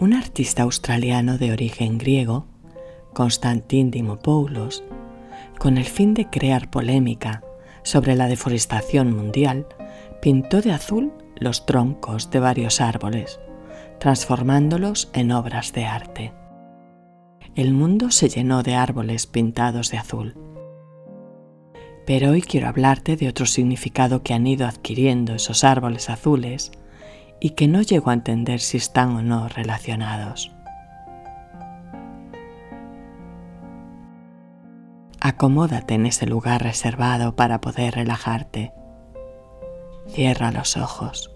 Un artista australiano de origen griego, Konstantin Dimopoulos, con el fin de crear polémica sobre la deforestación mundial, pintó de azul los troncos de varios árboles, transformándolos en obras de arte. El mundo se llenó de árboles pintados de azul. Pero hoy quiero hablarte de otro significado que han ido adquiriendo esos árboles azules y que no llego a entender si están o no relacionados. Acomódate en ese lugar reservado para poder relajarte. Cierra los ojos.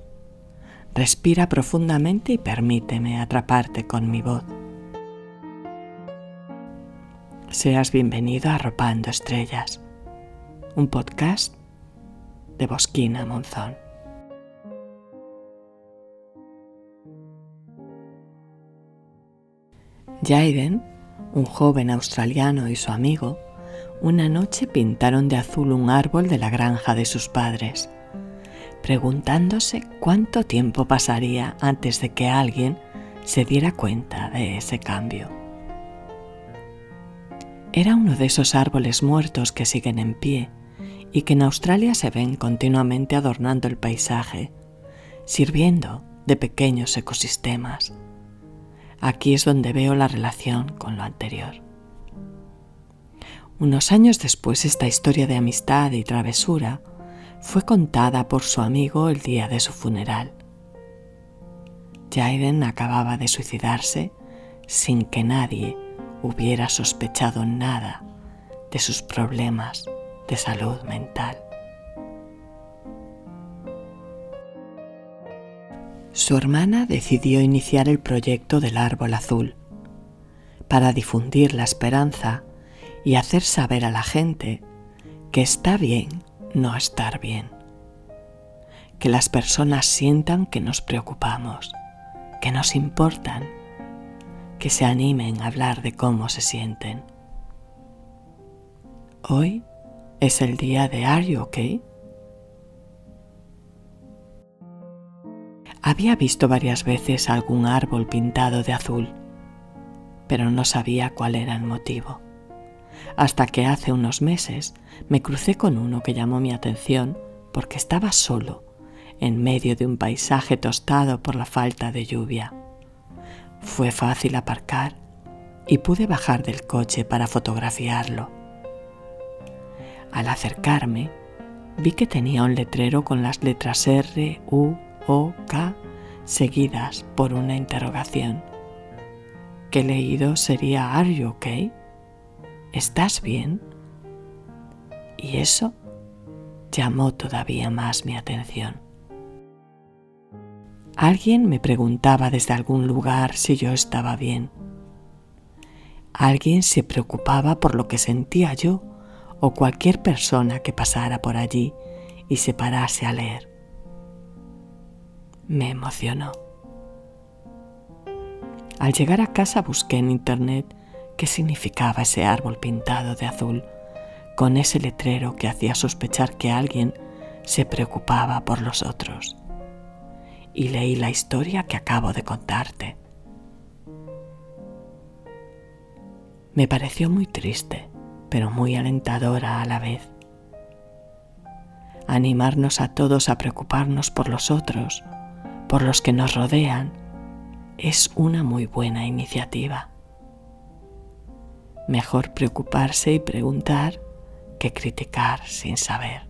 Respira profundamente y permíteme atraparte con mi voz. Seas bienvenido a Arropando Estrellas, un podcast de Bosquina Monzón. Jaiden, un joven australiano y su amigo, una noche pintaron de azul un árbol de la granja de sus padres, preguntándose cuánto tiempo pasaría antes de que alguien se diera cuenta de ese cambio. Era uno de esos árboles muertos que siguen en pie y que en Australia se ven continuamente adornando el paisaje, sirviendo de pequeños ecosistemas. Aquí es donde veo la relación con lo anterior. Unos años después esta historia de amistad y travesura fue contada por su amigo el día de su funeral. Jaden acababa de suicidarse sin que nadie hubiera sospechado nada de sus problemas de salud mental. Su hermana decidió iniciar el proyecto del árbol azul para difundir la esperanza y hacer saber a la gente que está bien no estar bien, que las personas sientan que nos preocupamos, que nos importan, que se animen a hablar de cómo se sienten. Hoy es el día de Are You Okay? Había visto varias veces algún árbol pintado de azul, pero no sabía cuál era el motivo. Hasta que hace unos meses me crucé con uno que llamó mi atención porque estaba solo, en medio de un paisaje tostado por la falta de lluvia. Fue fácil aparcar y pude bajar del coche para fotografiarlo. Al acercarme, vi que tenía un letrero con las letras R, U, o K seguidas por una interrogación. Que leído sería Are you okay? ¿Estás bien? Y eso llamó todavía más mi atención. Alguien me preguntaba desde algún lugar si yo estaba bien. Alguien se preocupaba por lo que sentía yo o cualquier persona que pasara por allí y se parase a leer me emocionó. Al llegar a casa busqué en internet qué significaba ese árbol pintado de azul, con ese letrero que hacía sospechar que alguien se preocupaba por los otros. Y leí la historia que acabo de contarte. Me pareció muy triste, pero muy alentadora a la vez. Animarnos a todos a preocuparnos por los otros por los que nos rodean es una muy buena iniciativa. Mejor preocuparse y preguntar que criticar sin saber.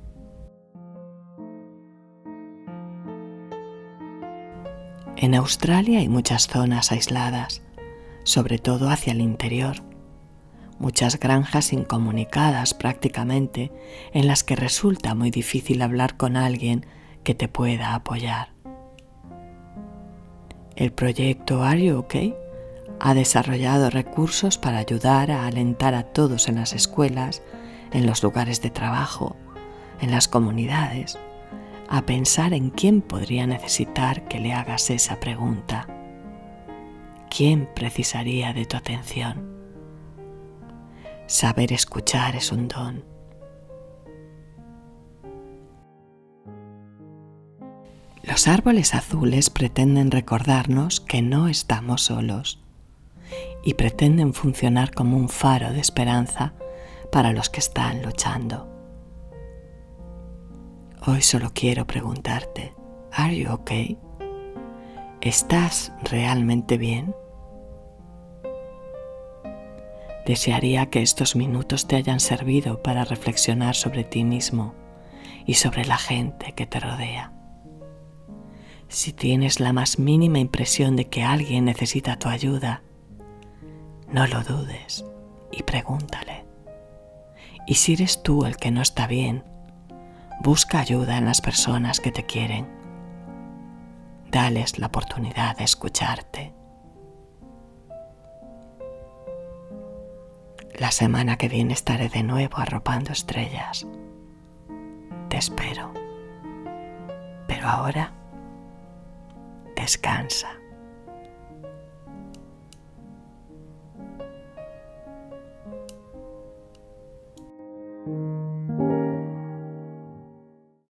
En Australia hay muchas zonas aisladas, sobre todo hacia el interior, muchas granjas incomunicadas prácticamente en las que resulta muy difícil hablar con alguien que te pueda apoyar. El proyecto Are You OK ha desarrollado recursos para ayudar a alentar a todos en las escuelas, en los lugares de trabajo, en las comunidades, a pensar en quién podría necesitar que le hagas esa pregunta. ¿Quién precisaría de tu atención? Saber escuchar es un don. Los árboles azules pretenden recordarnos que no estamos solos y pretenden funcionar como un faro de esperanza para los que están luchando. Hoy solo quiero preguntarte, ¿Are you okay? ¿Estás realmente bien? Desearía que estos minutos te hayan servido para reflexionar sobre ti mismo y sobre la gente que te rodea. Si tienes la más mínima impresión de que alguien necesita tu ayuda, no lo dudes y pregúntale. Y si eres tú el que no está bien, busca ayuda en las personas que te quieren. Dales la oportunidad de escucharte. La semana que viene estaré de nuevo arropando estrellas. Te espero. Pero ahora, descansa.